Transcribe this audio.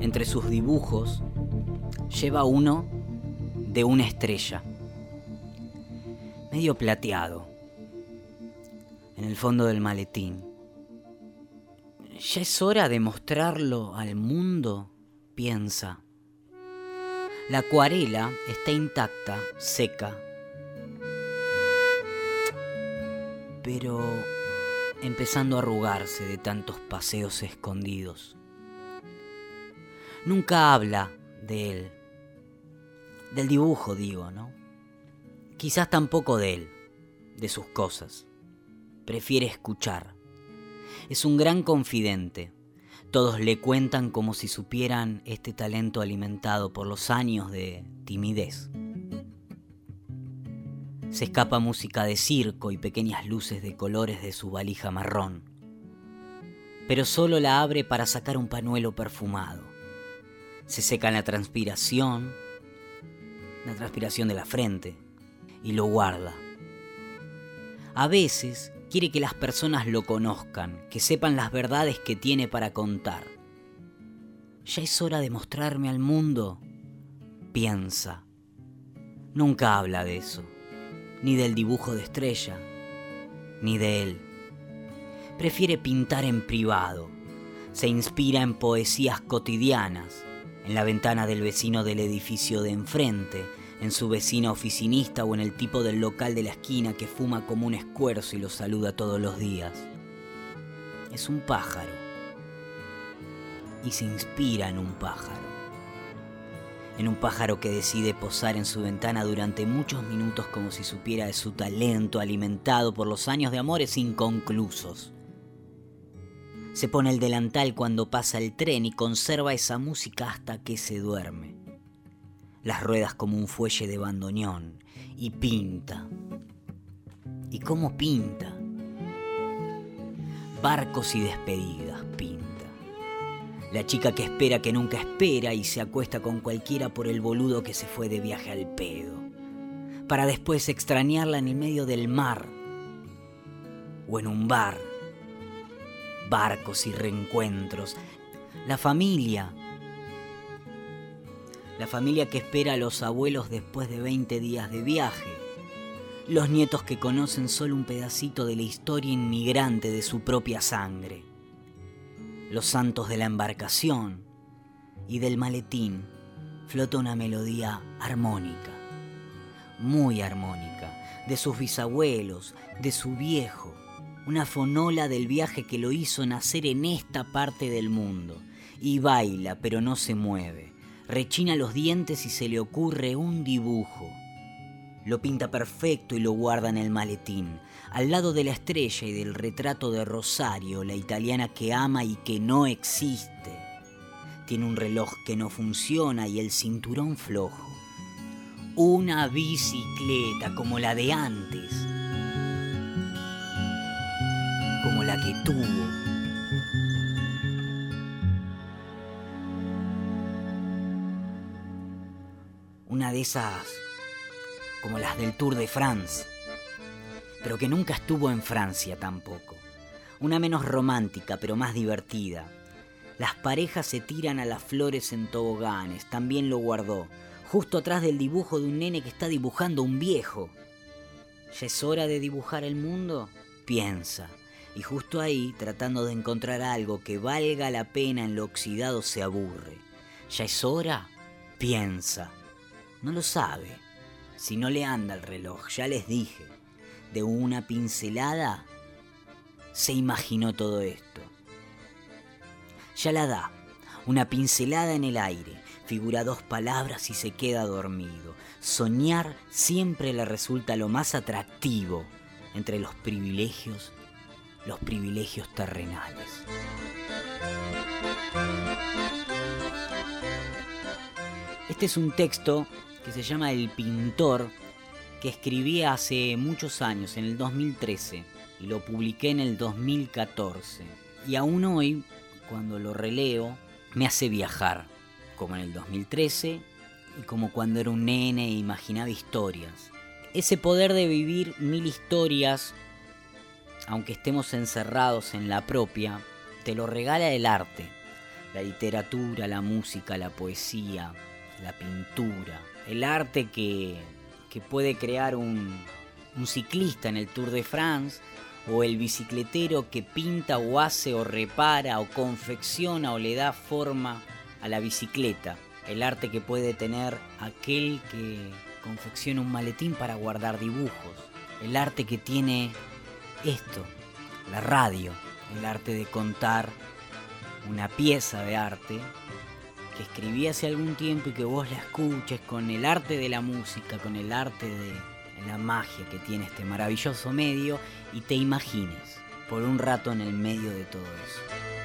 entre sus dibujos, lleva uno de una estrella, medio plateado, en el fondo del maletín. Ya es hora de mostrarlo al mundo, piensa. La acuarela está intacta, seca, pero empezando a arrugarse de tantos paseos escondidos. Nunca habla de él, del dibujo digo, ¿no? Quizás tampoco de él, de sus cosas. Prefiere escuchar. Es un gran confidente. Todos le cuentan como si supieran este talento alimentado por los años de timidez. Se escapa música de circo y pequeñas luces de colores de su valija marrón. Pero solo la abre para sacar un pañuelo perfumado. Se seca la transpiración, la transpiración de la frente, y lo guarda. A veces quiere que las personas lo conozcan, que sepan las verdades que tiene para contar. Ya es hora de mostrarme al mundo, piensa. Nunca habla de eso ni del dibujo de estrella, ni de él. Prefiere pintar en privado. Se inspira en poesías cotidianas, en la ventana del vecino del edificio de enfrente, en su vecina oficinista o en el tipo del local de la esquina que fuma como un escuerzo y lo saluda todos los días. Es un pájaro y se inspira en un pájaro en un pájaro que decide posar en su ventana durante muchos minutos como si supiera de su talento alimentado por los años de amores inconclusos. Se pone el delantal cuando pasa el tren y conserva esa música hasta que se duerme. Las ruedas como un fuelle de bandoneón y pinta. ¿Y cómo pinta? Barcos y despedidas pinta la chica que espera que nunca espera y se acuesta con cualquiera por el boludo que se fue de viaje al pedo. Para después extrañarla en el medio del mar o en un bar. Barcos y reencuentros. La familia. La familia que espera a los abuelos después de 20 días de viaje. Los nietos que conocen solo un pedacito de la historia inmigrante de su propia sangre los santos de la embarcación y del maletín flota una melodía armónica, muy armónica, de sus bisabuelos, de su viejo, una fonola del viaje que lo hizo nacer en esta parte del mundo, y baila pero no se mueve, rechina los dientes y se le ocurre un dibujo. Lo pinta perfecto y lo guarda en el maletín, al lado de la estrella y del retrato de Rosario, la italiana que ama y que no existe. Tiene un reloj que no funciona y el cinturón flojo. Una bicicleta como la de antes. Que tuvo. Una de esas como las del Tour de France pero que nunca estuvo en Francia tampoco. Una menos romántica, pero más divertida. Las parejas se tiran a las flores en toboganes, también lo guardó, justo atrás del dibujo de un nene que está dibujando un viejo. ¿Ya es hora de dibujar el mundo? Piensa. Y justo ahí, tratando de encontrar algo que valga la pena en lo oxidado, se aburre. ¿Ya es hora? Piensa. No lo sabe. Si no le anda el reloj, ya les dije de una pincelada, se imaginó todo esto. Ya la da, una pincelada en el aire, figura dos palabras y se queda dormido. Soñar siempre le resulta lo más atractivo entre los privilegios, los privilegios terrenales. Este es un texto que se llama El pintor que escribí hace muchos años, en el 2013, y lo publiqué en el 2014. Y aún hoy, cuando lo releo, me hace viajar, como en el 2013 y como cuando era un nene e imaginaba historias. Ese poder de vivir mil historias, aunque estemos encerrados en la propia, te lo regala el arte. La literatura, la música, la poesía, la pintura, el arte que, que puede crear un, un ciclista en el Tour de France o el bicicletero que pinta o hace o repara o confecciona o le da forma a la bicicleta, el arte que puede tener aquel que confecciona un maletín para guardar dibujos, el arte que tiene esto, la radio, el arte de contar una pieza de arte que escribí hace algún tiempo y que vos la escuches con el arte de la música, con el arte de la magia que tiene este maravilloso medio y te imagines por un rato en el medio de todo eso.